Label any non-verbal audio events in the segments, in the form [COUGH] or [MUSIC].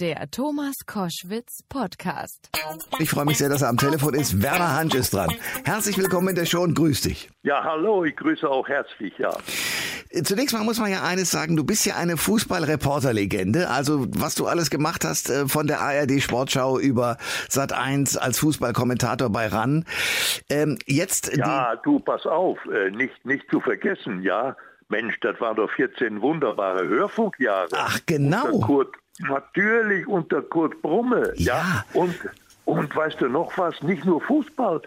Der Thomas Koschwitz Podcast. Ich freue mich sehr, dass er am Telefon ist. Werner Hansch ist dran. Herzlich willkommen in der Show und grüß dich. Ja, hallo, ich grüße auch herzlich, ja. Zunächst mal muss man ja eines sagen, du bist ja eine Fußballreporterlegende. Also was du alles gemacht hast äh, von der ARD Sportschau über Sat 1 als Fußballkommentator bei RAN. Ähm, jetzt Ja, du pass auf, äh, nicht nicht zu vergessen, ja. Mensch, das waren doch 14 wunderbare Hörfunkjahre. Ach, genau. Unter Kurt, natürlich unter Kurt Brumme. Ja. ja. Und, und weißt du noch was? Nicht nur Fußball.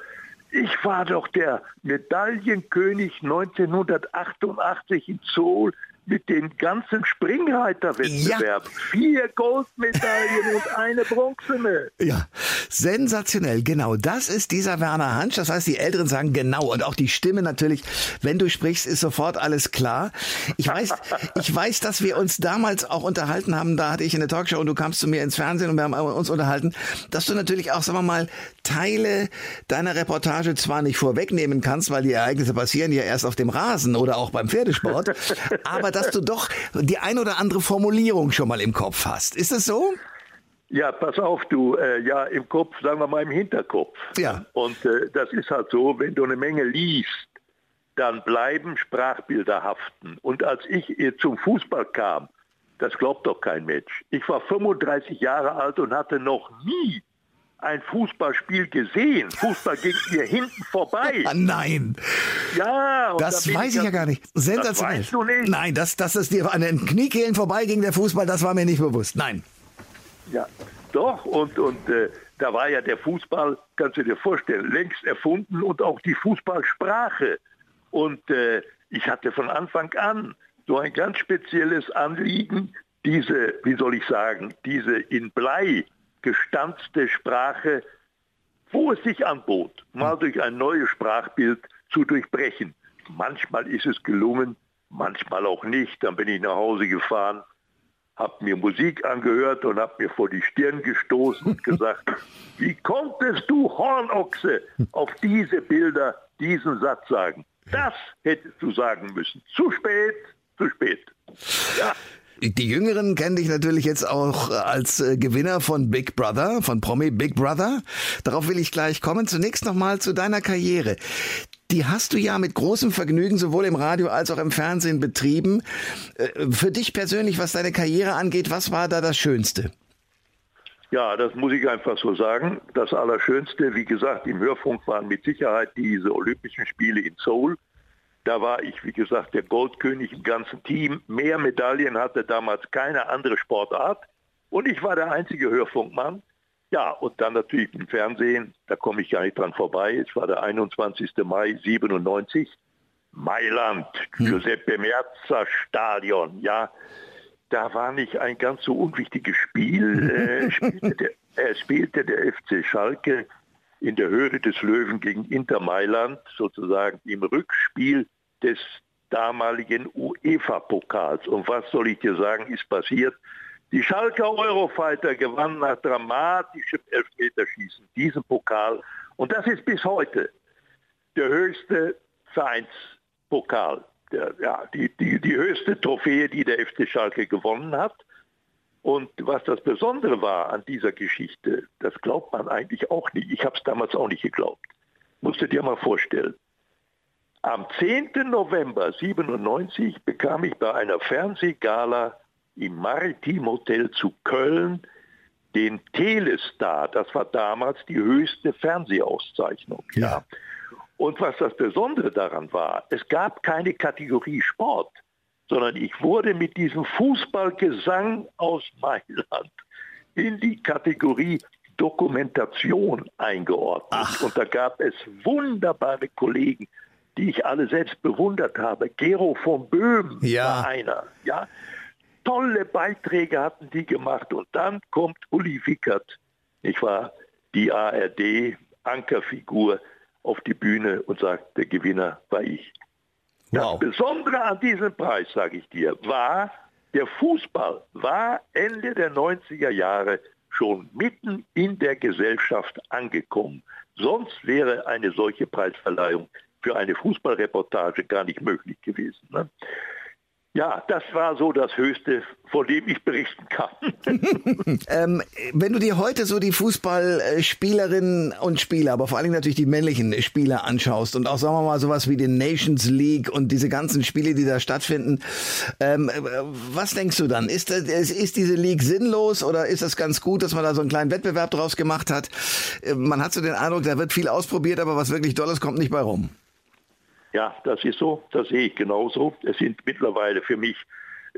Ich war doch der Medaillenkönig 1988 in Seoul mit den ganzen Springreiterwettbewerben. Ja. Vier Goldmedaillen und eine bronzene. Ja, sensationell. Genau, das ist dieser Werner Hansch. Das heißt, die Älteren sagen genau und auch die Stimme natürlich. Wenn du sprichst, ist sofort alles klar. Ich weiß, [LAUGHS] ich weiß, dass wir uns damals auch unterhalten haben. Da hatte ich eine Talkshow und du kamst zu mir ins Fernsehen und wir haben uns unterhalten, dass du natürlich auch, sagen wir mal, Teile deiner Reportage zwar nicht vorwegnehmen kannst, weil die Ereignisse passieren ja erst auf dem Rasen oder auch beim Pferdesport, [LAUGHS] aber dass du doch die ein oder andere Formulierung schon mal im Kopf hast. Ist das so? Ja, pass auf, du, äh, ja, im Kopf, sagen wir mal im Hinterkopf. Ja. Und äh, das ist halt so, wenn du eine Menge liest, dann bleiben Sprachbilder haften. Und als ich äh, zum Fußball kam, das glaubt doch kein Mensch. Ich war 35 Jahre alt und hatte noch nie ein Fußballspiel gesehen. Fußball ging mir hinten vorbei. [LAUGHS] Ah, nein. Ja. das da weiß ich ja gar nicht. Sensationell. Das weißt du nicht. Nein, dass, dass es dir an den Kniekehlen vorbeiging, der Fußball, das war mir nicht bewusst. Nein. Ja, doch. Und, und äh, da war ja der Fußball, kannst du dir vorstellen, längst erfunden und auch die Fußballsprache. Und äh, ich hatte von Anfang an so ein ganz spezielles Anliegen, diese, wie soll ich sagen, diese in Blei gestanzte Sprache, wo es sich anbot, mal durch ein neues Sprachbild zu durchbrechen. Manchmal ist es gelungen, manchmal auch nicht. Dann bin ich nach Hause gefahren, habe mir Musik angehört und habe mir vor die Stirn gestoßen und gesagt, [LAUGHS] wie konntest du Hornochse auf diese Bilder diesen Satz sagen? Das hättest du sagen müssen. Zu spät, zu spät. Ja. Die Jüngeren kennen dich natürlich jetzt auch als äh, Gewinner von Big Brother, von Promi Big Brother. Darauf will ich gleich kommen. Zunächst nochmal zu deiner Karriere. Die hast du ja mit großem Vergnügen sowohl im Radio als auch im Fernsehen betrieben. Äh, für dich persönlich, was deine Karriere angeht, was war da das Schönste? Ja, das muss ich einfach so sagen. Das Allerschönste, wie gesagt, im Hörfunk waren mit Sicherheit diese Olympischen Spiele in Seoul da war ich, wie gesagt, der Goldkönig im ganzen Team. Mehr Medaillen hatte damals keine andere Sportart. Und ich war der einzige Hörfunkmann. Ja, und dann natürlich im Fernsehen, da komme ich gar nicht dran vorbei. Es war der 21. Mai 97. Mailand, hm. Giuseppe Merza Stadion, ja. Da war nicht ein ganz so unwichtiges Spiel. [LAUGHS] Äh, spielte der, er spielte der FC Schalke in der Höhe des Löwen gegen Inter Mailand, sozusagen im Rückspiel des damaligen UEFA-Pokals. Und was soll ich dir sagen, ist passiert? Die Schalker Eurofighter gewannen nach dramatischem Elfmeterschießen diesen Pokal. Und das ist bis heute der höchste Vereinspokal, der, ja, die, die, die höchste Trophäe, die der FC Schalke gewonnen hat. Und was das Besondere war an dieser Geschichte, das glaubt man eigentlich auch nicht. Ich habe es damals auch nicht geglaubt. Musst du dir mal vorstellen. Am 10. November 97 bekam ich bei einer Fernsehgala im Maritim Hotel zu Köln den Telestar. Das war damals die höchste Fernsehauszeichnung. Ja. Und was das Besondere daran war, es gab keine Kategorie Sport sondern ich wurde mit diesem Fußballgesang aus Mailand in die Kategorie Dokumentation eingeordnet. Ach. Und da gab es wunderbare Kollegen, die ich alle selbst bewundert habe. Gero von Böhm ja. war einer. Ja, tolle Beiträge hatten die gemacht. Und dann kommt Uli Wickert, ich war die ARD Ankerfigur auf die Bühne und sagt, der Gewinner war ich. Wow. Das Besondere an diesem Preis, sage ich dir, war, der Fußball war Ende der 90er Jahre schon mitten in der Gesellschaft angekommen. Sonst wäre eine solche Preisverleihung für eine Fußballreportage gar nicht möglich gewesen. Ne? Ja, das war so das Höchste, von dem ich berichten kann. [LAUGHS] [LAUGHS] ähm, wenn du dir heute so die Fußballspielerinnen und Spieler, aber vor allen Dingen natürlich die männlichen Spieler anschaust und auch sagen wir mal sowas wie den Nations League und diese ganzen Spiele, die da stattfinden, ähm, was denkst du dann? Ist, das, ist diese League sinnlos oder ist das ganz gut, dass man da so einen kleinen Wettbewerb draus gemacht hat? Man hat so den Eindruck, da wird viel ausprobiert, aber was wirklich Dolles kommt nicht bei rum. Ja, das ist so, das sehe ich genauso. Es sind mittlerweile für mich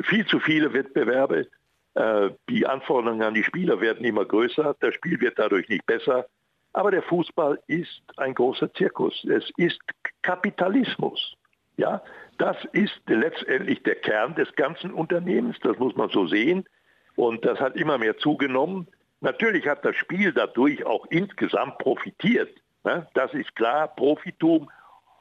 viel zu viele Wettbewerbe. Äh, die Anforderungen an die Spieler werden immer größer, das Spiel wird dadurch nicht besser. Aber der Fußball ist ein großer Zirkus. Es ist Kapitalismus. Ja, das ist letztendlich der Kern des ganzen Unternehmens, das muss man so sehen. Und das hat immer mehr zugenommen. Natürlich hat das Spiel dadurch auch insgesamt profitiert. Ne? Das ist klar, Profitum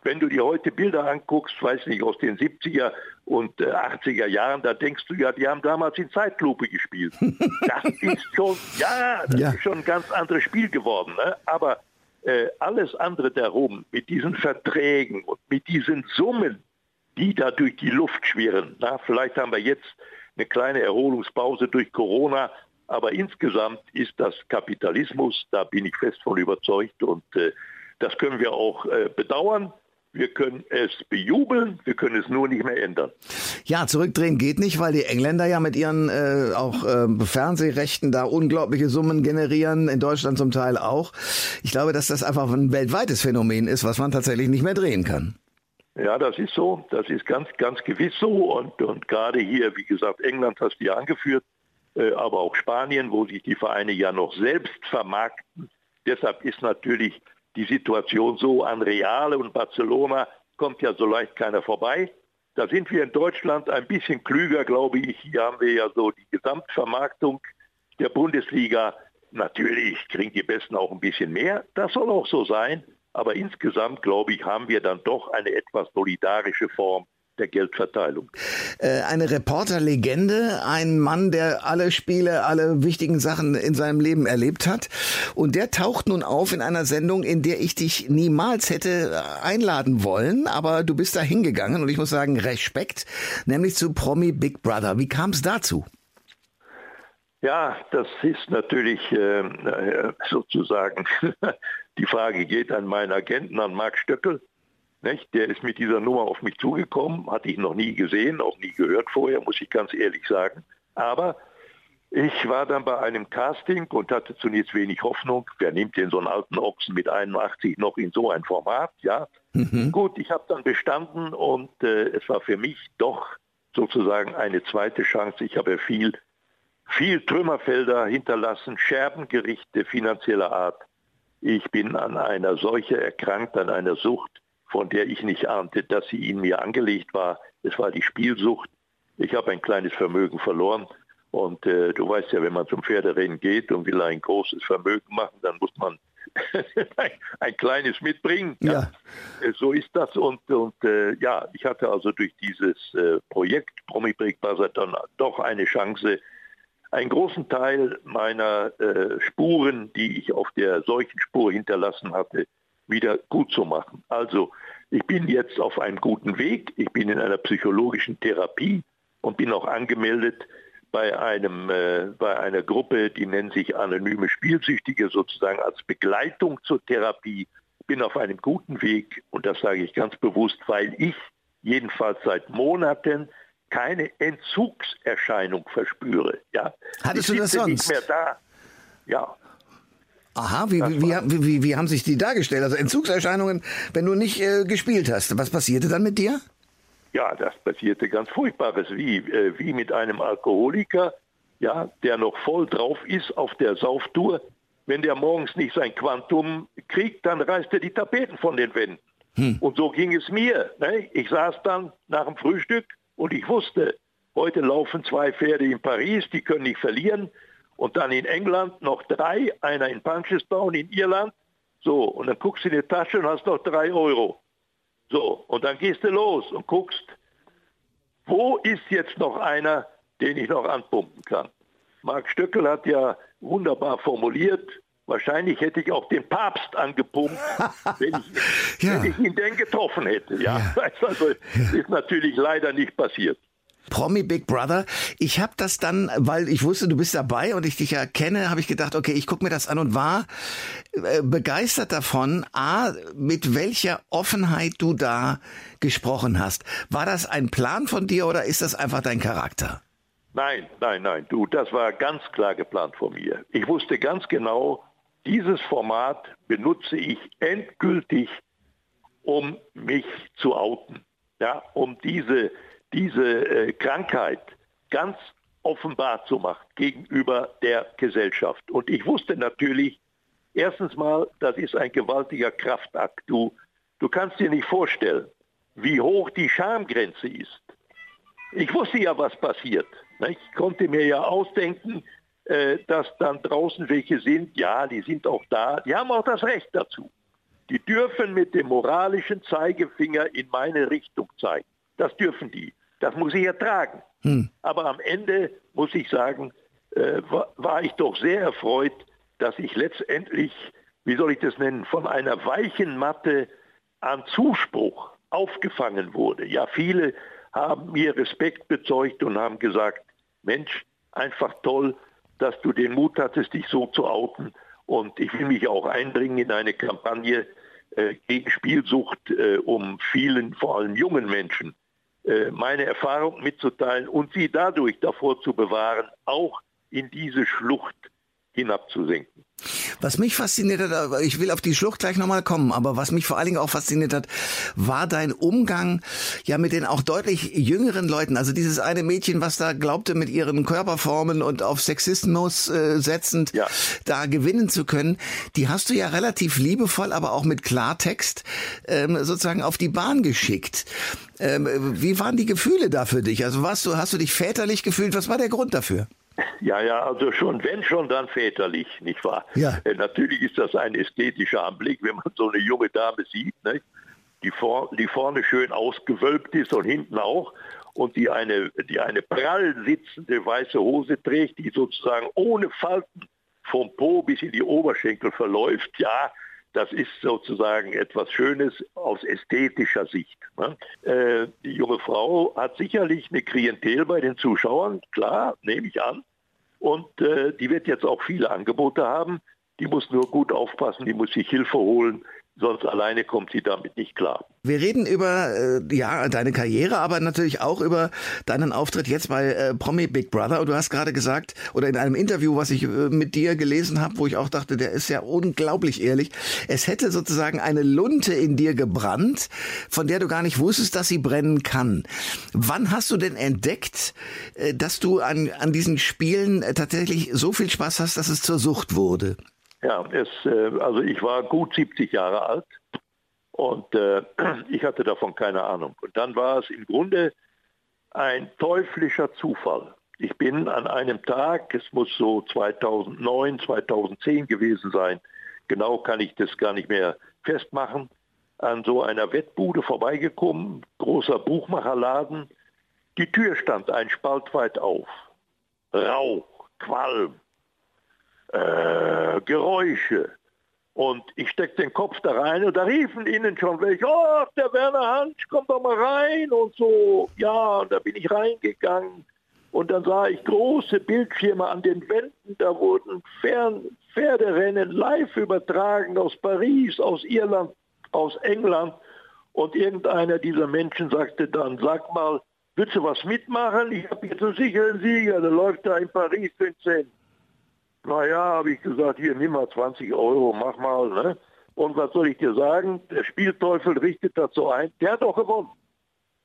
wenn du dir heute Bilder anguckst, weiß nicht, aus den 70er und 80er äh, Jahren, da denkst du ja, die haben damals in Zeitlupe gespielt. [LAUGHS] Das ist schon, ja, das ja. ist schon ein ganz anderes Spiel geworden. Ne? Aber äh, alles andere darum, mit diesen Verträgen und mit diesen Summen, die da durch die Luft schwirren. Na, vielleicht haben wir jetzt eine kleine Erholungspause durch Corona, aber insgesamt ist das Kapitalismus, da bin ich fest von überzeugt und äh, das können wir auch äh, bedauern. Wir können es bejubeln, wir können es nur nicht mehr ändern. Ja, zurückdrehen geht nicht, weil die Engländer ja mit ihren äh, auch äh, Fernsehrechten da unglaubliche Summen generieren, in Deutschland zum Teil auch. Ich glaube, dass das einfach ein weltweites Phänomen ist, was man tatsächlich nicht mehr drehen kann. Ja, das ist so. Das ist ganz, ganz gewiss so. Und, und gerade hier, wie gesagt, England hast du ja angeführt, äh, aber auch Spanien, wo sich die Vereine ja noch selbst vermarkten. Deshalb ist natürlich die Situation so an Reale und Barcelona kommt ja so leicht keiner vorbei. Da sind wir in Deutschland ein bisschen klüger, glaube ich. Hier haben wir ja so die Gesamtvermarktung der Bundesliga. Natürlich kriegen die Besten auch ein bisschen mehr. Das soll auch so sein. Aber insgesamt, glaube ich, haben wir dann doch eine etwas solidarische Form der Geldverteilung. Äh, eine Reporterlegende, ein Mann, der alle Spiele, alle wichtigen Sachen in seinem Leben erlebt hat. Und der taucht nun auf in einer Sendung, in der ich dich niemals hätte äh, einladen wollen, aber du bist da hingegangen und ich muss sagen, Respekt, nämlich zu Promi Big Brother. Wie kam es dazu? Ja, das ist natürlich äh, sozusagen, [LAUGHS] die Frage geht an meinen Agenten, an Marc Stöckel nicht? Der ist mit dieser Nummer auf mich zugekommen, hatte ich noch nie gesehen, auch nie gehört vorher, muss ich ganz ehrlich sagen. Aber ich war dann bei einem Casting und hatte zunächst wenig Hoffnung. Wer nimmt denn so einen alten Ochsen mit 81 noch in so ein Format? Ja, mhm. gut, ich habe dann bestanden und äh, es war für mich doch sozusagen eine zweite Chance. Ich habe viel, viel Trümmerfelder hinterlassen, Scherbengerichte finanzieller Art. Ich bin an einer Seuche erkrankt, an einer Sucht von der ich nicht ahnte, dass sie in mir angelegt war. Es war die Spielsucht. Ich habe ein kleines Vermögen verloren. Und äh, du weißt ja, wenn man zum Pferderennen geht und will ein großes Vermögen machen, dann muss man [LAUGHS] ein, ein, kleines mitbringen. Ja. ja. Äh, so ist das. Und, und äh, ja, ich hatte also durch dieses äh, Projekt Promi Break dann doch eine Chance, einen großen Teil meiner äh, Spuren, die ich auf der Seuchenspur hinterlassen hatte, wieder gut zu machen. Also ich bin jetzt auf einem guten Weg, ich bin in einer psychologischen Therapie und bin auch angemeldet bei, einem, äh, bei einer Gruppe, die nennt sich Anonyme Spielsüchtige, sozusagen als Begleitung zur Therapie. Bin auf einem guten Weg und das sage ich ganz bewusst, weil ich jedenfalls seit Monaten keine Entzugserscheinung verspüre. Ja? Hattest ich du das sonst? Nicht mehr da. Ja, Aha, wie, wie, wie, wie, haben sich die dargestellt? Also Entzugserscheinungen, wenn du nicht äh, gespielt hast. Was passierte dann mit dir? Ja, das passierte ganz Furchtbares, wie, äh, wie mit einem Alkoholiker, ja, der noch voll drauf ist auf der Sauftour. Wenn der morgens nicht sein Quantum kriegt, dann reißt er die Tapeten von den Wänden. Hm. Und so ging es mir. Ne? Ich saß dann nach dem Frühstück und ich wusste, heute laufen zwei Pferde in Paris, die können nicht verlieren. Und dann in England noch drei, einer in Punchestown in Irland. So, und dann guckst du in die Tasche und hast noch drei Euro. So, und dann gehst du los und guckst, wo ist jetzt noch einer, den ich noch anpumpen kann? Marc Stöckel hat ja wunderbar formuliert, wahrscheinlich hätte ich auch den Papst angepumpt, [LAUGHS] wenn ich, ja. wenn ich ihn denn getroffen hätte. Ja, ja. [LAUGHS] Also, ist natürlich leider nicht passiert. Promi Big Brother. Ich habe das dann, weil ich wusste, du bist dabei und ich dich ja kenne, habe ich gedacht, okay, ich gucke mir das an und war äh, begeistert davon, a, mit welcher Offenheit du da gesprochen hast. War das ein Plan von dir oder ist das einfach dein Charakter? Nein, nein, nein, du, das war ganz klar geplant von mir. Ich wusste ganz genau, dieses Format benutze ich endgültig, um mich zu outen, ja, um diese diese äh, Krankheit ganz offenbar zu machen gegenüber der Gesellschaft. Und ich wusste natürlich, erstens mal, das ist ein gewaltiger Kraftakt. Du, du kannst dir nicht vorstellen, wie hoch die Schamgrenze ist. Ich wusste ja, was passiert. Ich konnte mir ja ausdenken, äh, dass dann draußen welche sind. Ja, die sind auch da. Die haben auch das Recht dazu. Die dürfen mit dem moralischen Zeigefinger in meine Richtung zeigen. Das dürfen die. Das muss ich ertragen. Hm. Aber am Ende muss ich sagen, äh, war, war ich doch sehr erfreut, dass ich letztendlich, wie soll ich das nennen, von einer weichen Matte an Zuspruch aufgefangen wurde. Ja, viele haben mir Respekt bezeugt und haben gesagt, Mensch, einfach toll, dass du den Mut hattest, dich so zu outen. Und ich will mich auch einbringen in eine Kampagne äh, gegen Spielsucht, äh, um vielen, vor allem jungen Menschen, meine Erfahrung mitzuteilen und sie dadurch davor zu bewahren, auch in diese Schlucht hinabzusenken. Was mich fasziniert hat, ich will auf die Schlucht gleich nochmal kommen, aber was mich vor allen Dingen auch fasziniert hat, war dein Umgang ja mit den auch deutlich jüngeren Leuten. Also dieses eine Mädchen, was da glaubte, mit ihren Körperformen und auf Sexismus äh, setzend ja. da gewinnen zu können, die hast du ja relativ liebevoll, aber auch mit Klartext ähm, sozusagen auf die Bahn geschickt. Ähm, wie waren die Gefühle da für dich? Also warst du, hast du dich väterlich gefühlt? Was war der Grund dafür? Ja, ja, also schon, wenn schon, dann väterlich, nicht wahr? Ja. Äh, natürlich ist das ein ästhetischer Anblick, wenn man so eine junge Dame sieht, nicht? Die, vor, die vorne schön ausgewölbt ist und hinten auch und die eine, die eine prall sitzende weiße Hose trägt, die sozusagen ohne Falten vom Po bis in die Oberschenkel verläuft, ja, das ist sozusagen etwas Schönes aus ästhetischer Sicht. Ne? Äh, die junge Frau hat sicherlich eine Klientel bei den Zuschauern, klar, nehme ich an. Und äh, die wird jetzt auch viele Angebote haben. Die muss nur gut aufpassen, die muss sich Hilfe holen, sonst alleine kommt sie damit nicht klar. Wir reden über äh, ja deine Karriere, aber natürlich auch über deinen Auftritt jetzt bei äh, Promi Big Brother. Und du hast gerade gesagt oder in einem Interview, was ich äh, mit dir gelesen habe, wo ich auch dachte, der ist ja unglaublich ehrlich. Es hätte sozusagen eine Lunte in dir gebrannt, von der du gar nicht wusstest, dass sie brennen kann. Wann hast du denn entdeckt, äh, dass du an an diesen Spielen äh, tatsächlich so viel Spaß hast, dass es zur Sucht wurde? Ja, es, äh, also ich war gut 70 Jahre alt und äh, [CLEARS THROAT] ich hatte davon keine Ahnung. Und dann war es im Grunde ein teuflischer Zufall. Ich bin an einem Tag, es muss so 2009, 2010 gewesen sein, genau kann ich das gar nicht mehr festmachen, an so einer Wettbude vorbeigekommen, großer Buchmacherladen. Die Tür stand ein Spalt weit auf. Rauch, Qualm, äh, Geräusche. Und ich steckte den Kopf da rein und da riefen ihnen schon welche, oh, der Werner Hansch, komm doch mal rein und so. Ja, und da bin ich reingegangen und dann sah ich große Bildschirme an den Wänden, da wurden Fern Pferderennen live übertragen aus Paris, aus Irland, aus England. Und irgendeiner dieser Menschen sagte dann, sag mal, willst du was mitmachen? Ich habe jetzt einen sicheren Sieger, der läuft da in Paris Vincent. Naja, habe ich gesagt, hier nimm mal 20 Euro, mach mal. Ne? Und was soll ich dir sagen? Der Spielteufel richtet dazu ein, der hat doch gewonnen.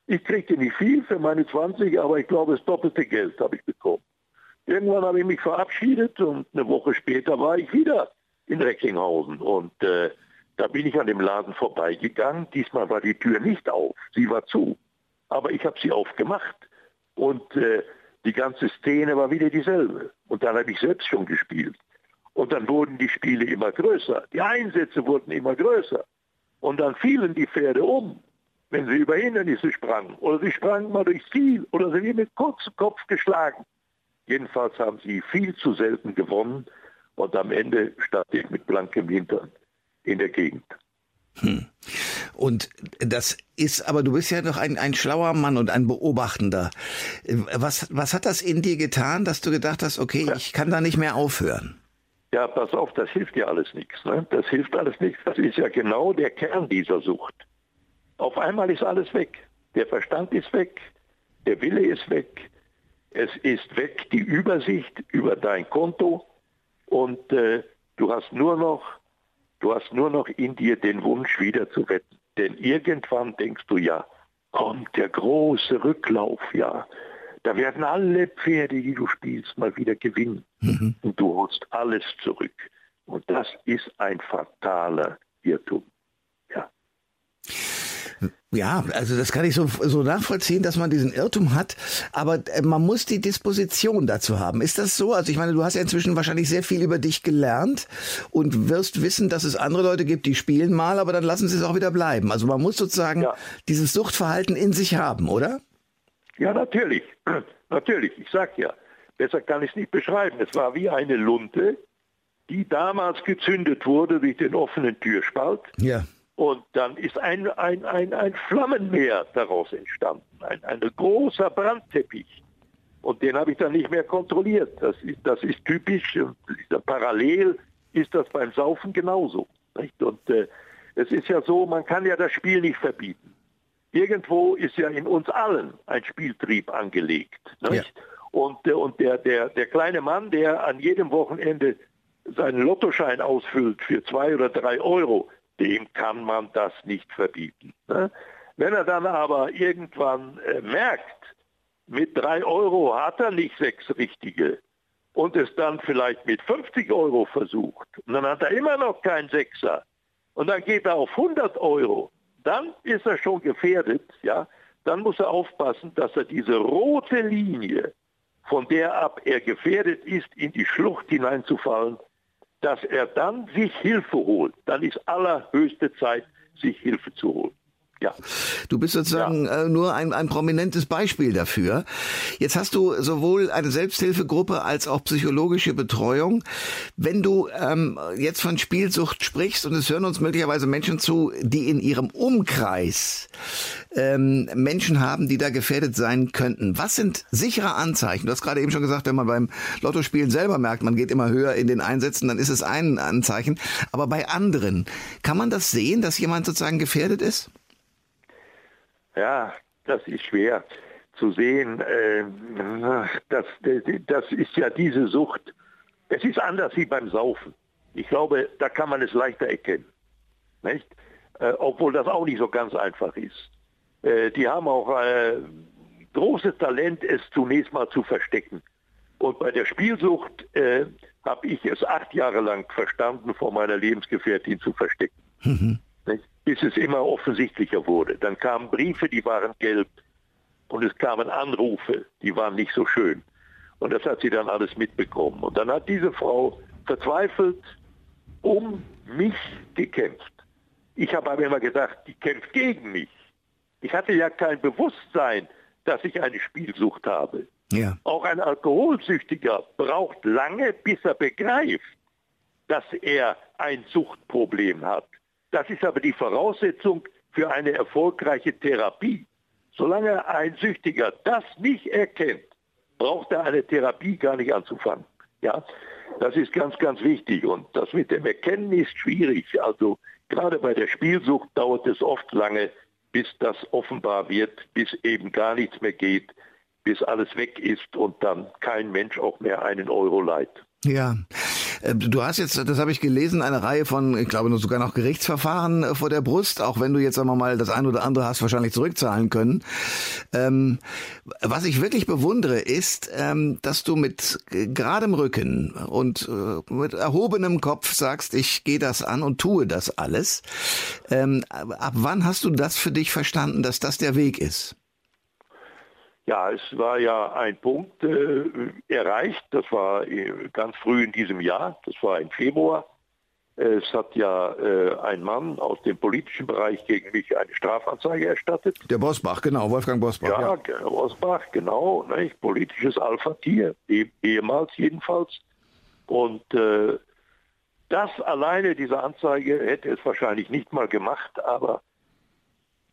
Ich kriegte nicht viel für meine 20, aber ich glaube, das doppelte Geld habe ich bekommen. Irgendwann habe ich mich verabschiedet und eine Woche später war ich wieder in Recklinghausen. Und äh, da bin ich an dem Laden vorbeigegangen. Diesmal war die Tür nicht auf, sie war zu. Aber ich habe sie aufgemacht. Und äh, die ganze Szene war wieder dieselbe. Und dann habe ich selbst schon gespielt. Und dann wurden die Spiele immer größer. Die Einsätze wurden immer größer. Und dann fielen die Pferde um, wenn sie über Hindernisse sprangen. Oder sie sprangen mal durchs Ziel. Oder sie mit kurzem Kopf geschlagen. Jedenfalls haben sie viel zu selten gewonnen. Und am Ende stand ich mit blankem Hintern in der Gegend. Hm. Und das ist, aber du bist ja doch ein, ein schlauer Mann und ein Beobachtender. Was, was hat das in dir getan, dass du gedacht hast, okay, ja. ich kann da nicht mehr aufhören? Ja, pass auf, das hilft ja alles nichts. Ne? Das hilft alles nichts. Das ist ja genau der Kern dieser Sucht. Auf einmal ist alles weg. Der Verstand ist weg, der Wille ist weg, es ist weg die Übersicht über dein Konto und äh, du hast nur noch, du hast nur noch in dir den Wunsch wieder zu wetten. Denn irgendwann denkst du ja, kommt der große Rücklauf, ja. Da werden alle Pferde, die du spielst, mal wieder gewinnen. Mhm. Und du holst alles zurück. Und das ist ein fataler Irrtum. Ja. Also das kann ich so, so nachvollziehen, dass man diesen Irrtum hat, aber äh, man muss die Disposition dazu haben. Ist das so? Also ich meine, du hast ja inzwischen wahrscheinlich sehr viel über dich gelernt und wirst wissen, dass es andere Leute gibt, die spielen mal, aber dann lassen sie es auch wieder bleiben. Also man muss sozusagen ja. dieses Suchtverhalten in sich haben, oder? Ja, natürlich. [CLEARS THROAT] Natürlich. Ich sag ja, besser kann ich es nicht beschreiben. Es war wie eine Lunte, die damals gezündet wurde durch den offenen Türspalt. Ja. Und dann ist ein, ein, ein, ein Flammenmeer daraus entstanden, ein, ein großer Brandteppich. Und den habe ich dann nicht mehr kontrolliert. Das ist, das ist typisch. Parallel ist das beim Saufen genauso. Nicht? Und äh, es ist ja so, man kann ja das Spiel nicht verbieten. Irgendwo ist ja in uns allen ein Spieltrieb angelegt. Ja. Und, äh, und der, der, der kleine Mann, der an jedem Wochenende seinen Lottoschein ausfüllt für zwei oder drei Euro, dem kann man das nicht verbieten. Ne? Wenn er dann aber irgendwann äh, merkt, mit drei Euro hat er nicht sechs richtige und es dann vielleicht mit 50 Euro versucht und dann hat er immer noch keinen Sechser und dann geht er auf 100 Euro, dann ist er schon gefährdet, ja, dann muss er aufpassen, dass er diese rote Linie, von der ab er gefährdet ist, in die Schlucht hineinzufallen, dass er dann sich Hilfe holt. Dann ist allerhöchste Zeit, sich Hilfe zu holen. Ja. Du bist sozusagen ja. äh, nur ein, ein prominentes Beispiel dafür. Jetzt hast du sowohl eine Selbsthilfegruppe als auch psychologische Betreuung. Wenn du ähm, jetzt von Spielsucht sprichst und es hören uns möglicherweise Menschen zu, die in ihrem Umkreis ähm, Menschen haben, die da gefährdet sein könnten. Was sind sichere Anzeichen? Du hast gerade eben schon gesagt, wenn man beim Lottospielen selber merkt, man geht immer höher in den Einsätzen, dann ist es ein Anzeichen. Aber bei anderen, kann man das sehen, dass jemand sozusagen gefährdet ist? Ja, das ist schwer zu sehen. Äh, das, das ist ja diese Sucht. Es ist anders wie beim Saufen. Ich glaube, da kann man es leichter erkennen. Nicht? Äh, obwohl das auch nicht so ganz einfach ist. Äh, die haben auch großes Talent, es zunächst mal zu verstecken. Und bei der Spielsucht äh, habe ich es acht Jahre lang verstanden, vor meiner Lebensgefährtin zu verstecken. Mhm bis es immer offensichtlicher wurde. Dann kamen Briefe, die waren gelb und es kamen Anrufe, die waren nicht so schön. Und das hat sie dann alles mitbekommen. Und dann hat diese Frau verzweifelt um mich gekämpft. Ich habe aber immer gedacht, die kämpft gegen mich. Ich hatte ja kein Bewusstsein, dass ich eine Spielsucht habe. Ja. Auch ein Alkoholsüchtiger braucht lange, bis er begreift, dass er ein Suchtproblem hat. Das ist aber die Voraussetzung für eine erfolgreiche Therapie. Solange ein Süchtiger das nicht erkennt, braucht er eine Therapie gar nicht anzufangen. Ja, das ist ganz, ganz wichtig. Und das mit dem Erkennen ist schwierig. Also gerade bei der Spielsucht dauert es oft lange, bis das offenbar wird, bis eben gar nichts mehr geht, bis alles weg ist und dann kein Mensch auch mehr einen Euro leiht. Ja, du hast jetzt, das habe ich gelesen, eine Reihe von, ich glaube sogar noch Gerichtsverfahren äh, vor der Brust, auch wenn du jetzt wir mal das eine oder andere hast wahrscheinlich zurückzahlen können. Ähm, was ich wirklich bewundere, ist, ähm, dass du mit geradem Rücken und äh, mit erhobenem Kopf sagst, ich gehe das an und tue das alles. Ähm, ab wann hast du das für dich verstanden, dass das der Weg ist? Ja, es war ja ein Punkt äh, erreicht, das war äh, ganz früh in diesem Jahr, das war im Februar. Es hat ja äh, ein Mann aus dem politischen Bereich gegen mich eine Strafanzeige erstattet. Der Bosbach, genau, Wolfgang Bosbach. Ja, ja. Bosbach, genau, nicht? politisches Alpha-Tier, eh, ehemals jedenfalls. Und äh, das alleine, diese Anzeige, hätte es wahrscheinlich nicht mal gemacht, aber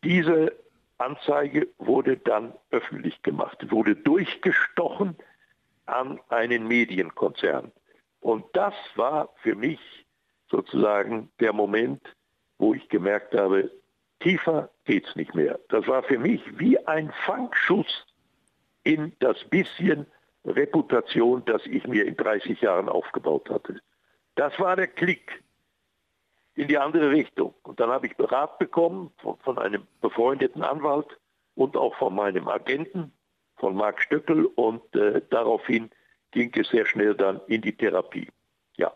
Diese Anzeige wurde dann öffentlich gemacht, wurde durchgestochen an einen Medienkonzern. Und das war für mich sozusagen der Moment, wo ich gemerkt habe, tiefer geht's nicht mehr. Das war für mich wie ein Fangschuss in das bisschen Reputation, das ich mir in 30 Jahren aufgebaut hatte. Das war der Klick in die andere Richtung. Und dann habe ich Berat bekommen von, von einem befreundeten Anwalt und auch von meinem Agenten, von Marc Stöckel. Und äh, daraufhin ging es sehr schnell dann in die Therapie. Ja.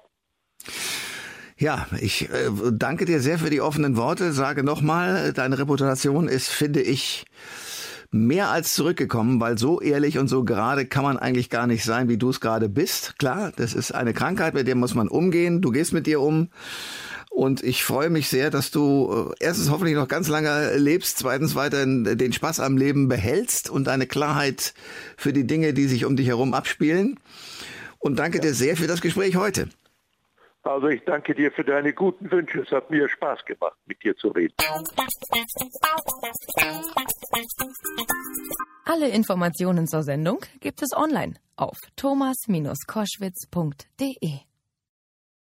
Ja, ich äh, danke dir sehr für die offenen Worte. Sage nochmal, deine Reputation ist, finde ich, mehr als zurückgekommen, weil so ehrlich und so gerade kann man eigentlich gar nicht sein, wie du es gerade bist. Klar, das ist eine Krankheit, mit der muss man umgehen. Du gehst mit dir um. Und ich freue mich sehr, dass du äh, erstens hoffentlich noch ganz lange lebst, zweitens weiterhin den Spaß am Leben behältst und deine Klarheit für die Dinge, die sich um dich herum abspielen. Und danke ja. dir sehr für das Gespräch heute. Also ich danke dir für deine guten Wünsche. Es hat mir Spaß gemacht, mit dir zu reden. Alle Informationen zur Sendung gibt es online auf thomas-koschwitz.de.